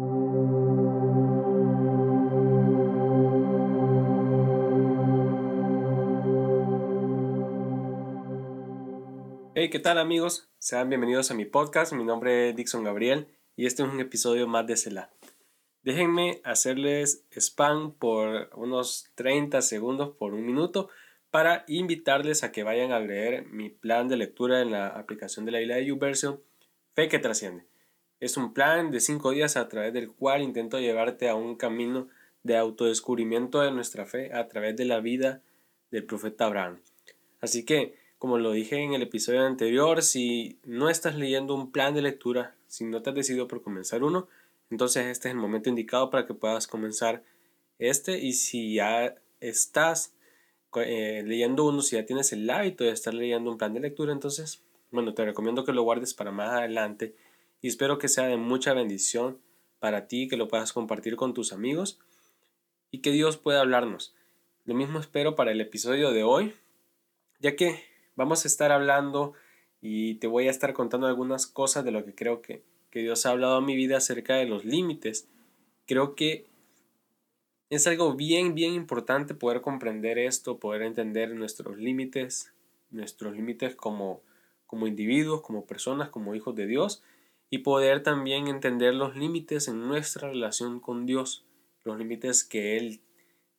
Hey, ¿qué tal amigos? Sean bienvenidos a mi podcast. Mi nombre es Dixon Gabriel y este es un episodio más de CELA. Déjenme hacerles spam por unos 30 segundos por un minuto para invitarles a que vayan a leer mi plan de lectura en la aplicación de la isla de YouVersion Fe que trasciende. Es un plan de 5 días a través del cual intento llevarte a un camino de autodescubrimiento de nuestra fe a través de la vida del profeta Abraham. Así que como lo dije en el episodio anterior, si no estás leyendo un plan de lectura, si no te has decidido por comenzar uno, entonces este es el momento indicado para que puedas comenzar este. Y si ya estás eh, leyendo uno, si ya tienes el hábito de estar leyendo un plan de lectura, entonces, bueno, te recomiendo que lo guardes para más adelante y espero que sea de mucha bendición para ti, que lo puedas compartir con tus amigos y que Dios pueda hablarnos. Lo mismo espero para el episodio de hoy, ya que vamos a estar hablando y te voy a estar contando algunas cosas de lo que creo que, Dios ha hablado a mi vida acerca de los límites. Creo que es algo bien, bien importante poder comprender esto, poder entender nuestros límites, nuestros límites como, como individuos, como personas, como hijos de Dios, y poder también entender los límites en nuestra relación con Dios, los límites que Él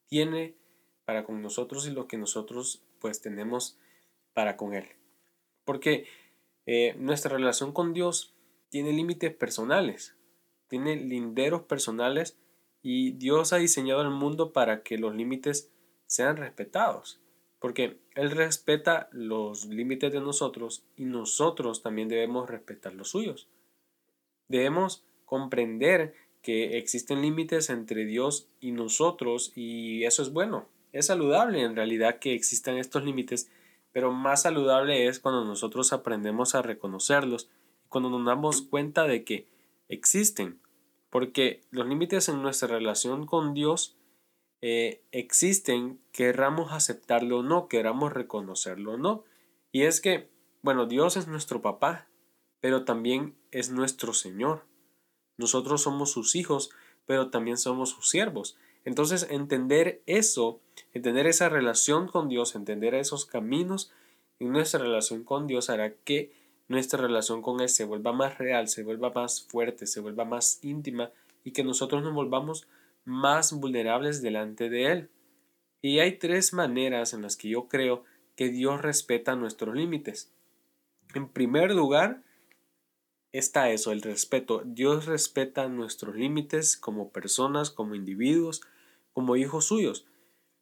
tiene para con nosotros y lo que nosotros pues tenemos para con Él. Porque eh, nuestra relación con Dios tiene límites personales, tiene linderos personales y Dios ha diseñado el mundo para que los límites sean respetados. Porque Él respeta los límites de nosotros y nosotros también debemos respetar los suyos. Debemos comprender que existen límites entre Dios y nosotros y eso es bueno. Es saludable en realidad que existan estos límites pero más saludable es cuando nosotros aprendemos a reconocerlos y cuando nos damos cuenta de que existen, porque los límites en nuestra relación con Dios eh, existen, querramos aceptarlo o no, queramos reconocerlo o no. Y es que, bueno, Dios es nuestro papá, pero también es nuestro Señor. Nosotros somos sus hijos, pero también somos sus siervos. Entonces, entender eso, entender esa relación con Dios, entender esos caminos en nuestra relación con Dios hará que nuestra relación con Él se vuelva más real, se vuelva más fuerte, se vuelva más íntima y que nosotros nos volvamos más vulnerables delante de Él. Y hay tres maneras en las que yo creo que Dios respeta nuestros límites. En primer lugar, está eso, el respeto. Dios respeta nuestros límites como personas, como individuos, como hijos suyos.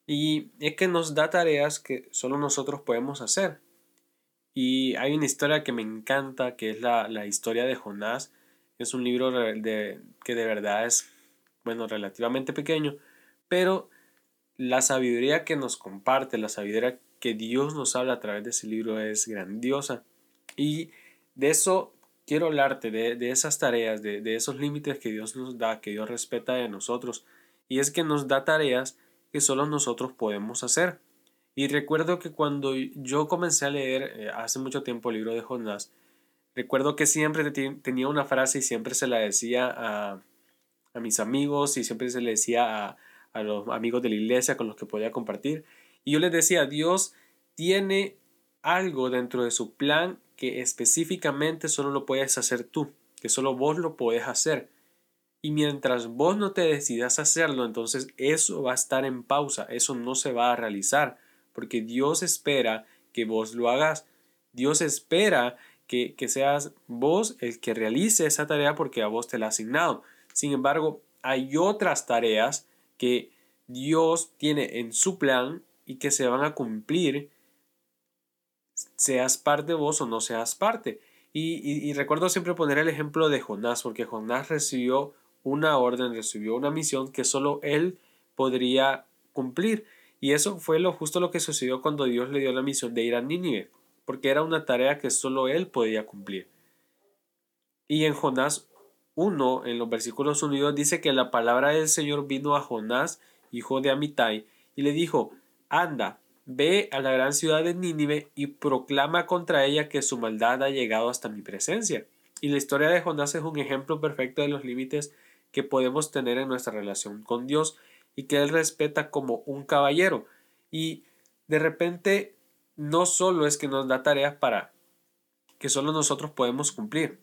Y es que nos da tareas que solo nosotros podemos hacer. Y hay una historia que me encanta, que es la, historia de Jonás. Es un libro de, que de verdad es, bueno, relativamente pequeño, pero la sabiduría que nos comparte, la sabiduría que Dios nos habla a través de ese libro es grandiosa. Y de eso quiero hablarte de, esas tareas, de, esos límites que Dios nos da, que Dios respeta de nosotros. Y es que nos da tareas que solo nosotros podemos hacer. Y recuerdo que cuando yo comencé a leer eh, hace mucho tiempo el libro de Jonás, recuerdo que siempre tenía una frase y siempre se la decía a, a mis amigos y siempre se le decía a, a los amigos de la iglesia con los que podía compartir. Y yo les decía, Dios tiene algo dentro de su plan que específicamente solo lo puedes hacer tú, que solo vos lo podés hacer. Y mientras vos no te decidas hacerlo, entonces eso va a estar en pausa, eso no se va a realizar, porque Dios espera que vos lo hagas. Dios espera que, que seas vos el que realice esa tarea porque a vos te la ha asignado. Sin embargo, hay otras tareas que Dios tiene en su plan y que se van a cumplir seas parte vos o no seas parte. Y, recuerdo siempre poner el ejemplo de Jonás, porque Jonás recibió una orden, recibió una misión que solo él podría cumplir. Y eso fue lo justo lo que sucedió cuando Dios le dio la misión de ir a Nínive, porque era una tarea que solo él podía cumplir. Y en Jonás 1, en los versículos unidos, dice que la palabra del Señor vino a Jonás, hijo de Amitai, y le dijo, anda, Ve a la gran ciudad de Nínive y proclama contra ella que su maldad ha llegado hasta mi presencia. Y la historia de Jonás es un ejemplo perfecto de los límites que podemos tener en nuestra relación con Dios y que Él respeta como un caballero. Y de repente no solo es que nos da tareas para que solo nosotros podemos cumplir,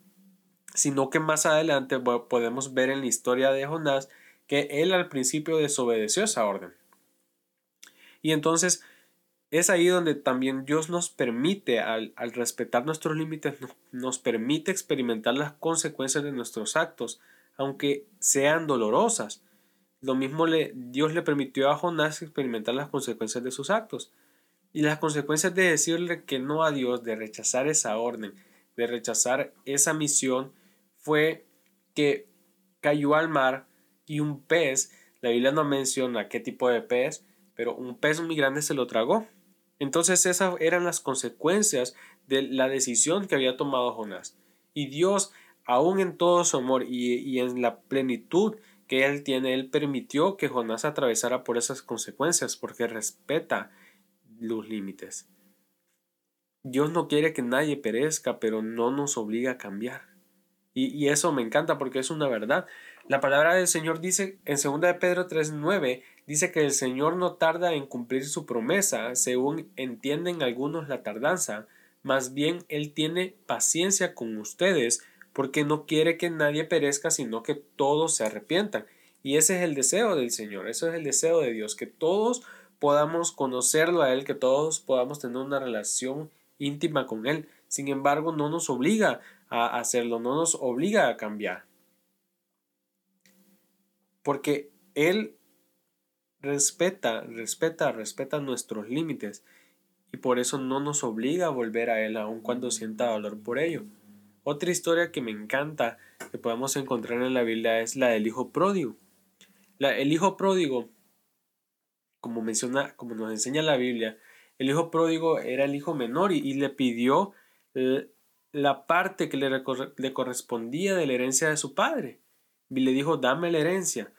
sino que más adelante podemos ver en la historia de Jonás que él al principio desobedeció esa orden. Y entonces es ahí donde también Dios nos permite, al, respetar nuestros límites, nos permite experimentar las consecuencias de nuestros actos, aunque sean dolorosas. Lo mismo le, Dios le permitió a Jonás experimentar las consecuencias de sus actos. Y las consecuencias de decirle que no a Dios, de rechazar esa orden, de rechazar esa misión, fue que cayó al mar y un pez, la Biblia no menciona qué tipo de pez, pero un pez muy grande se lo tragó. Entonces esas eran las consecuencias de la decisión que había tomado Jonás. Y Dios, aún en todo su amor y, y en la plenitud que Él tiene, Él permitió que Jonás atravesara por esas consecuencias porque respeta los límites. Dios no quiere que nadie perezca, pero no nos obliga a cambiar. Y, eso me encanta porque es una verdad. La palabra del Señor dice en 2 de Pedro 3.9, dice que el Señor no tarda en cumplir su promesa, según entienden algunos la tardanza, más bien Él tiene paciencia con ustedes, porque no quiere que nadie perezca, sino que todos se arrepientan. Y ese es el deseo del Señor, eso es el deseo de Dios, que todos podamos conocerlo a Él, que todos podamos tener una relación íntima con Él. Sin embargo, no nos obliga a hacerlo, no nos obliga a cambiar. Porque Él respeta, respeta, respeta nuestros límites y por eso no nos obliga a volver a Él aun cuando sienta dolor por ello. Otra historia que me encanta que podemos encontrar en la Biblia es la del hijo pródigo. La, el hijo pródigo como menciona, como nos enseña la Biblia, el hijo pródigo era el hijo menor y, le pidió la parte que le, correspondía de la herencia de su padre. Y le dijo, dame la herencia.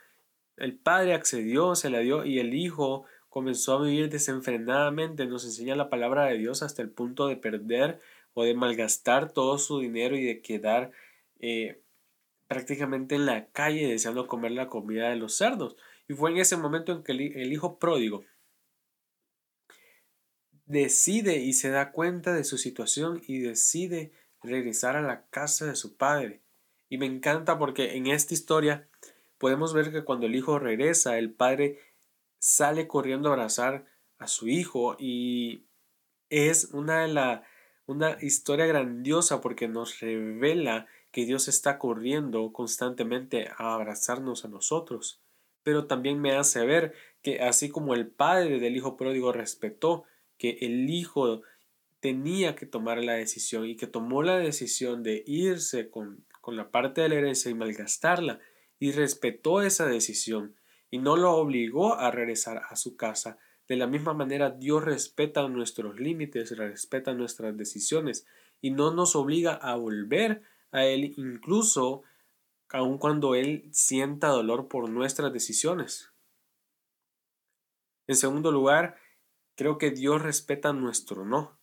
El padre accedió, se la dio y el hijo comenzó a vivir desenfrenadamente. Nos enseña la palabra de Dios hasta el punto de perder o de malgastar todo su dinero y de quedar eh, prácticamente en la calle deseando comer la comida de los cerdos. Y fue en ese momento en que el, hijo pródigo decide y se da cuenta de su situación y decide regresar a la casa de su padre. Y me encanta porque en esta historia podemos ver que cuando el hijo regresa, el padre sale corriendo a abrazar a su hijo y es una, de la, una historia grandiosa porque nos revela que Dios está corriendo constantemente a abrazarnos a nosotros pero también me hace ver que así como el padre del hijo pródigo respetó que el hijo tenía que tomar la decisión y que tomó la decisión de irse con, con la parte de la herencia y malgastarla y respetó esa decisión y no lo obligó a regresar a su casa. De la misma manera Dios respeta nuestros límites, respeta nuestras decisiones y no nos obliga a volver a Él incluso aun cuando Él sienta dolor por nuestras decisiones. En segundo lugar, creo que Dios respeta nuestro no.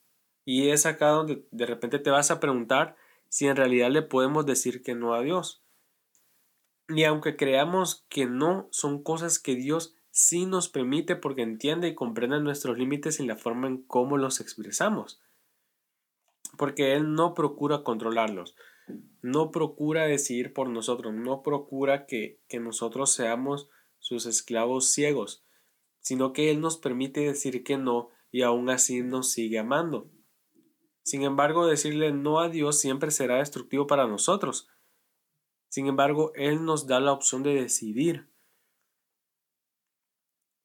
Y es acá donde de repente te vas a preguntar si en realidad le podemos decir que no a Dios. Y aunque creamos que no, son cosas que Dios sí nos permite porque entiende y comprende nuestros límites y la forma en cómo los expresamos. Porque Él no procura controlarlos no procura decidir por nosotros, no procura que, que nosotros seamos sus esclavos ciegos, sino que Él nos permite decir que no y aún así nos sigue amando. Sin embargo, decirle no a Dios siempre será destructivo para nosotros. Sin embargo, Él nos da la opción de decidir.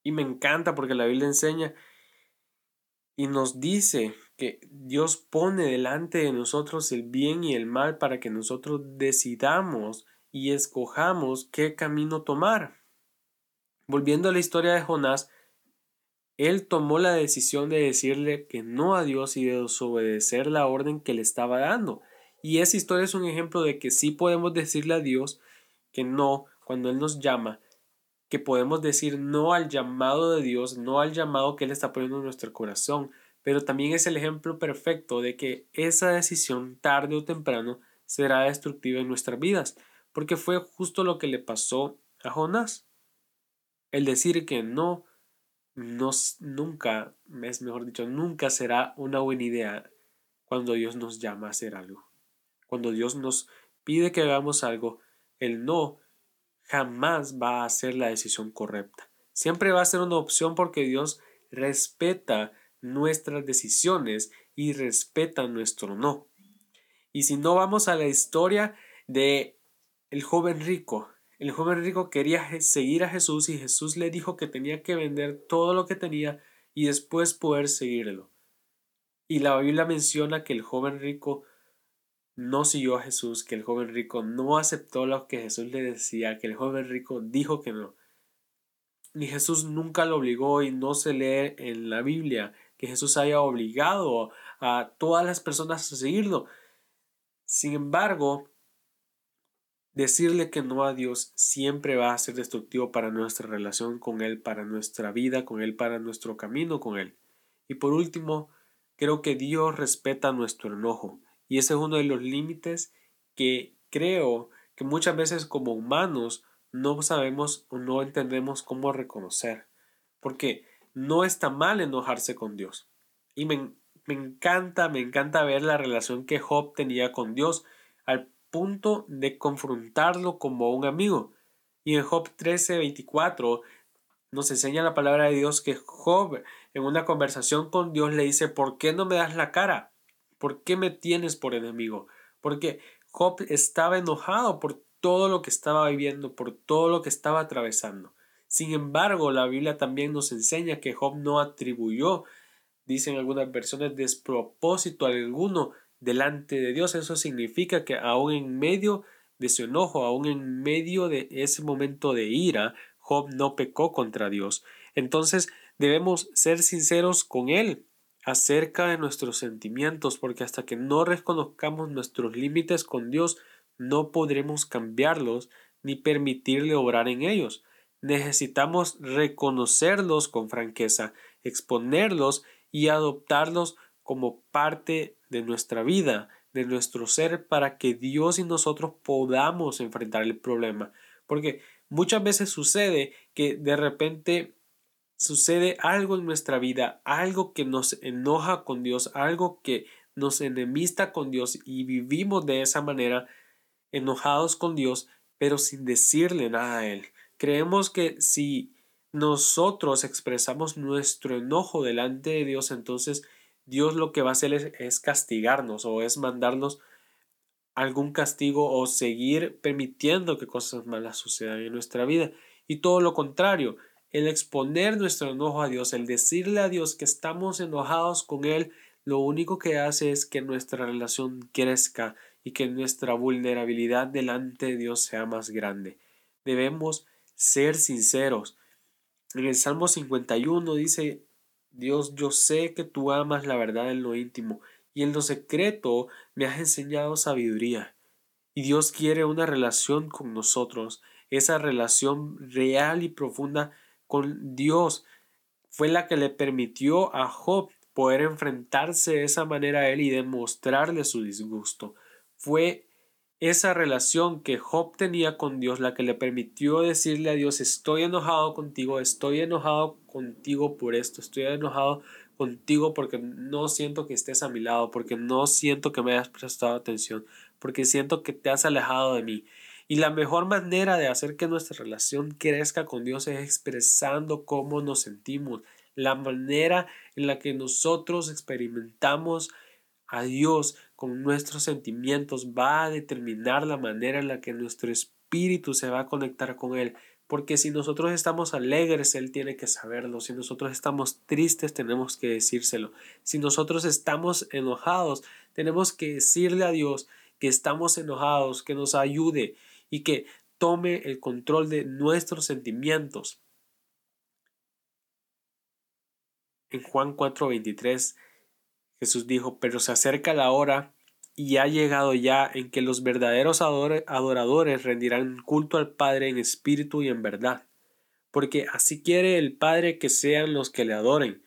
Y me encanta porque la Biblia enseña y nos dice que Dios pone delante de nosotros el bien y el mal para que nosotros decidamos y escojamos qué camino tomar. Volviendo a la historia de Jonás, él tomó la decisión de decirle que no a Dios y de desobedecer la orden que le estaba dando. Y esa historia es un ejemplo de que sí podemos decirle a Dios que no cuando Él nos llama, que podemos decir no al llamado de Dios, no al llamado que Él está poniendo en nuestro corazón, pero también es el ejemplo perfecto de que esa decisión tarde o temprano será destructiva en nuestras vidas, porque fue justo lo que le pasó a Jonás. El decir que no, no nunca, es mejor dicho, nunca será una buena idea cuando Dios nos llama a hacer algo. Cuando Dios nos pide que hagamos algo, el no jamás va a ser la decisión correcta. Siempre va a ser una opción porque Dios respeta nuestras decisiones y respeta nuestro no. Y si no vamos a la historia de el joven rico, el joven rico quería seguir a Jesús y Jesús le dijo que tenía que vender todo lo que tenía y después poder seguirlo. Y la Biblia menciona que el joven rico no siguió a Jesús, que el joven rico no aceptó lo que Jesús le decía, que el joven rico dijo que no. Ni Jesús nunca lo obligó y no se lee en la Biblia que Jesús haya obligado a todas las personas a seguirlo. Sin embargo, decirle que no a Dios siempre va a ser destructivo para nuestra relación con Él, para nuestra vida con Él, para nuestro camino con Él. Y por último, creo que Dios respeta nuestro enojo. Y ese es uno de los límites que creo que muchas veces como humanos no sabemos o no entendemos cómo reconocer. Porque no está mal enojarse con Dios. Y me, me encanta, me encanta ver la relación que Job tenía con Dios al punto de confrontarlo como un amigo. Y en Job 13, 24 nos enseña la palabra de Dios que Job en una conversación con Dios le dice, ¿por qué no me das la cara? ¿Por qué me tienes por enemigo? Porque Job estaba enojado por todo lo que estaba viviendo, por todo lo que estaba atravesando. Sin embargo, la Biblia también nos enseña que Job no atribuyó, dicen algunas versiones, despropósito alguno delante de Dios. Eso significa que aún en medio de su enojo, aún en medio de ese momento de ira, Job no pecó contra Dios. Entonces debemos ser sinceros con Él acerca de nuestros sentimientos, porque hasta que no reconozcamos nuestros límites con Dios, no podremos cambiarlos ni permitirle obrar en ellos. Necesitamos reconocerlos con franqueza, exponerlos y adoptarlos como parte de nuestra vida, de nuestro ser, para que Dios y nosotros podamos enfrentar el problema. Porque muchas veces sucede que de repente sucede algo en nuestra vida, algo que nos enoja con Dios, algo que nos enemista con Dios y vivimos de esa manera, enojados con Dios, pero sin decirle nada a Él. Creemos que si nosotros expresamos nuestro enojo delante de Dios, entonces Dios lo que va a hacer es, castigarnos o es mandarnos algún castigo o seguir permitiendo que cosas malas sucedan en nuestra vida. Y todo lo contrario, el exponer nuestro enojo a Dios, el decirle a Dios que estamos enojados con Él, lo único que hace es que nuestra relación crezca y que nuestra vulnerabilidad delante de Dios sea más grande. Debemos ser sinceros. En el Salmo 51 dice, Dios, yo sé que tú amas la verdad en lo íntimo y en lo secreto me has enseñado sabiduría. Y Dios quiere una relación con nosotros, esa relación real y profunda con Dios fue la que le permitió a Job poder enfrentarse de esa manera a él y demostrarle su disgusto. Fue esa relación que Job tenía con Dios la que le permitió decirle a Dios estoy enojado contigo, estoy enojado contigo por esto, estoy enojado contigo porque no siento que estés a mi lado, porque no siento que me hayas prestado atención, porque siento que te has alejado de mí. Y la mejor manera de hacer que nuestra relación crezca con Dios es expresando cómo nos sentimos, la manera en la que nosotros experimentamos a Dios con nuestros sentimientos va a determinar la manera en la que nuestro espíritu se va a conectar con Él. Porque si nosotros estamos alegres, Él tiene que saberlo. Si nosotros estamos tristes, tenemos que decírselo. Si nosotros estamos enojados, tenemos que decirle a Dios que estamos enojados, que nos ayude, y que tome el control de nuestros sentimientos. En Juan 4:23 Jesús dijo, pero se acerca la hora y ha llegado ya en que los verdaderos adoradores rendirán culto al Padre en espíritu y en verdad, porque así quiere el Padre que sean los que le adoren.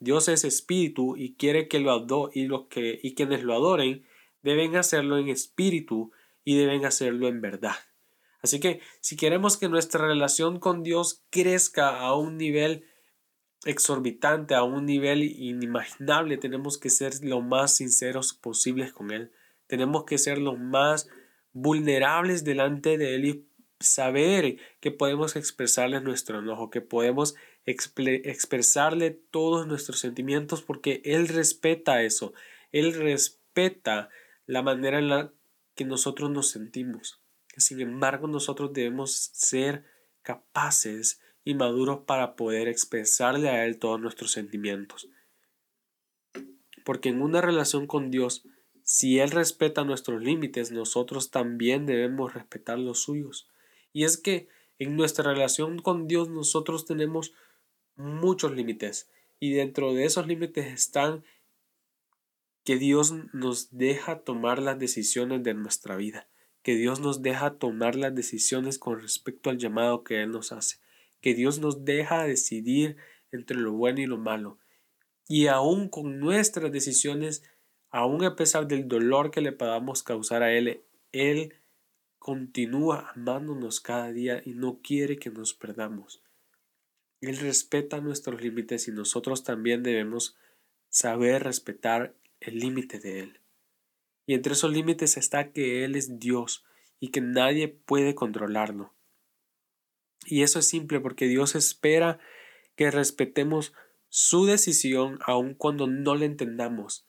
Dios es espíritu y quiere que lo adore y, los que, y quienes lo adoren deben hacerlo en espíritu y deben hacerlo en verdad. Así que si queremos que nuestra relación con Dios crezca a un nivel exorbitante, a un nivel inimaginable, tenemos que ser lo más sinceros posibles con Él. Tenemos que ser los más vulnerables delante de Él y saber que podemos expresarle nuestro enojo, que podemos expresarle todos nuestros sentimientos porque Él respeta eso. Él respeta la manera en la que nosotros nos sentimos. Sin embargo, nosotros debemos ser capaces y maduros para poder expresarle a Él todos nuestros sentimientos. Porque en una relación con Dios, si Él respeta nuestros límites, nosotros también debemos respetar los suyos. Y es que en nuestra relación con Dios nosotros tenemos muchos límites y dentro de esos límites están que Dios nos deja tomar las decisiones de nuestra vida que Dios nos deja tomar las decisiones con respecto al llamado que Él nos hace, que Dios nos deja decidir entre lo bueno y lo malo. Y aún con nuestras decisiones, aún a pesar del dolor que le podamos causar a Él, Él continúa amándonos cada día y no quiere que nos perdamos. Él respeta nuestros límites y nosotros también debemos saber respetar el límite de Él. Y entre esos límites está que Él es Dios y que nadie puede controlarlo. Y eso es simple porque Dios espera que respetemos su decisión aun cuando no la entendamos.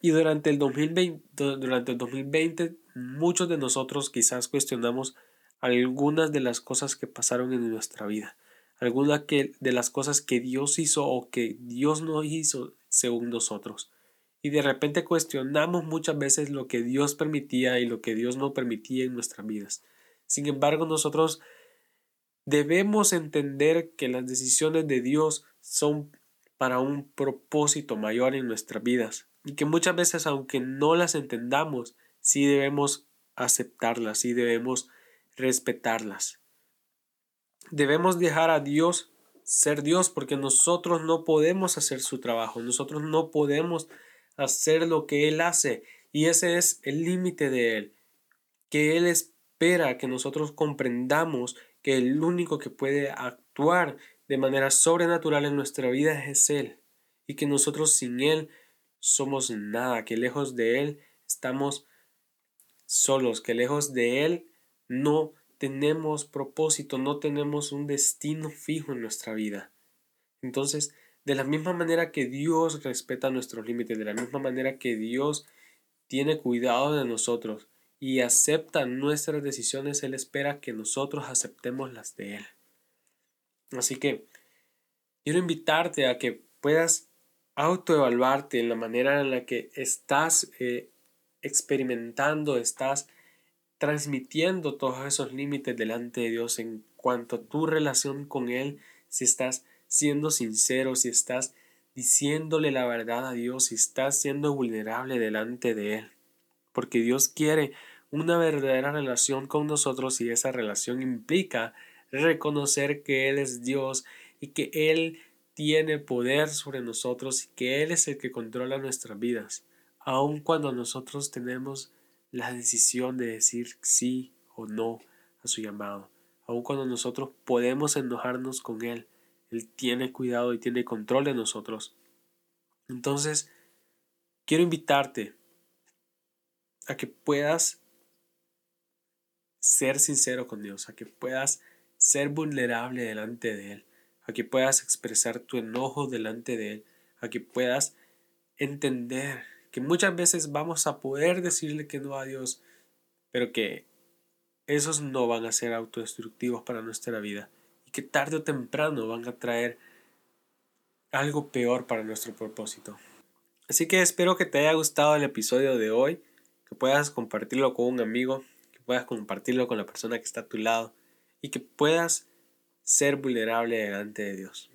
Y durante el 2020, durante el 2020 muchos de nosotros quizás cuestionamos algunas de las cosas que pasaron en nuestra vida, algunas de las cosas que Dios hizo o que Dios no hizo según nosotros. Y de repente cuestionamos muchas veces lo que Dios permitía y lo que Dios no permitía en nuestras vidas. Sin embargo, nosotros debemos entender que las decisiones de Dios son para un propósito mayor en nuestras vidas y que muchas veces aunque no las entendamos, sí debemos aceptarlas, sí debemos respetarlas. Debemos dejar a Dios ser Dios porque nosotros no podemos hacer su trabajo, nosotros no podemos hacer lo que Él hace. Y ese es el límite de Él. Que Él espera que nosotros comprendamos que el único que puede actuar de manera sobrenatural en nuestra vida es Él. Y que nosotros sin Él somos nada, que lejos de Él estamos solos, que lejos de Él no tenemos propósito, no tenemos un destino fijo en nuestra vida. Entonces, de la misma manera que Dios respeta nuestros límites, de la misma manera que Dios tiene cuidado de nosotros y acepta nuestras decisiones, Él espera que nosotros aceptemos las de Él. Así que quiero invitarte a que puedas autoevaluarte en la manera en la que estás eh, experimentando, estás transmitiendo todos esos límites delante de Dios en cuanto a tu relación con Él, si estás siendo sincero, si estás diciéndole la verdad a Dios, si estás siendo vulnerable delante de Él. Porque Dios quiere una verdadera relación con nosotros y esa relación implica reconocer que Él es Dios y que Él tiene poder sobre nosotros y que Él es el que controla nuestras vidas, aun cuando nosotros tenemos la decisión de decir sí o no a su llamado, aun cuando nosotros podemos enojarnos con Él, él tiene cuidado y tiene control de nosotros. Entonces, quiero invitarte a que puedas ser sincero con Dios, a que puedas ser vulnerable delante de Él, a que puedas expresar tu enojo delante de Él, a que puedas entender que muchas veces vamos a poder decirle que no a Dios, pero que esos no van a ser autodestructivos para nuestra vida que tarde o temprano van a traer algo peor para nuestro propósito. Así que espero que te haya gustado el episodio de hoy, que puedas compartirlo con un amigo, que puedas compartirlo con la persona que está a tu lado y que puedas ser vulnerable delante de Dios.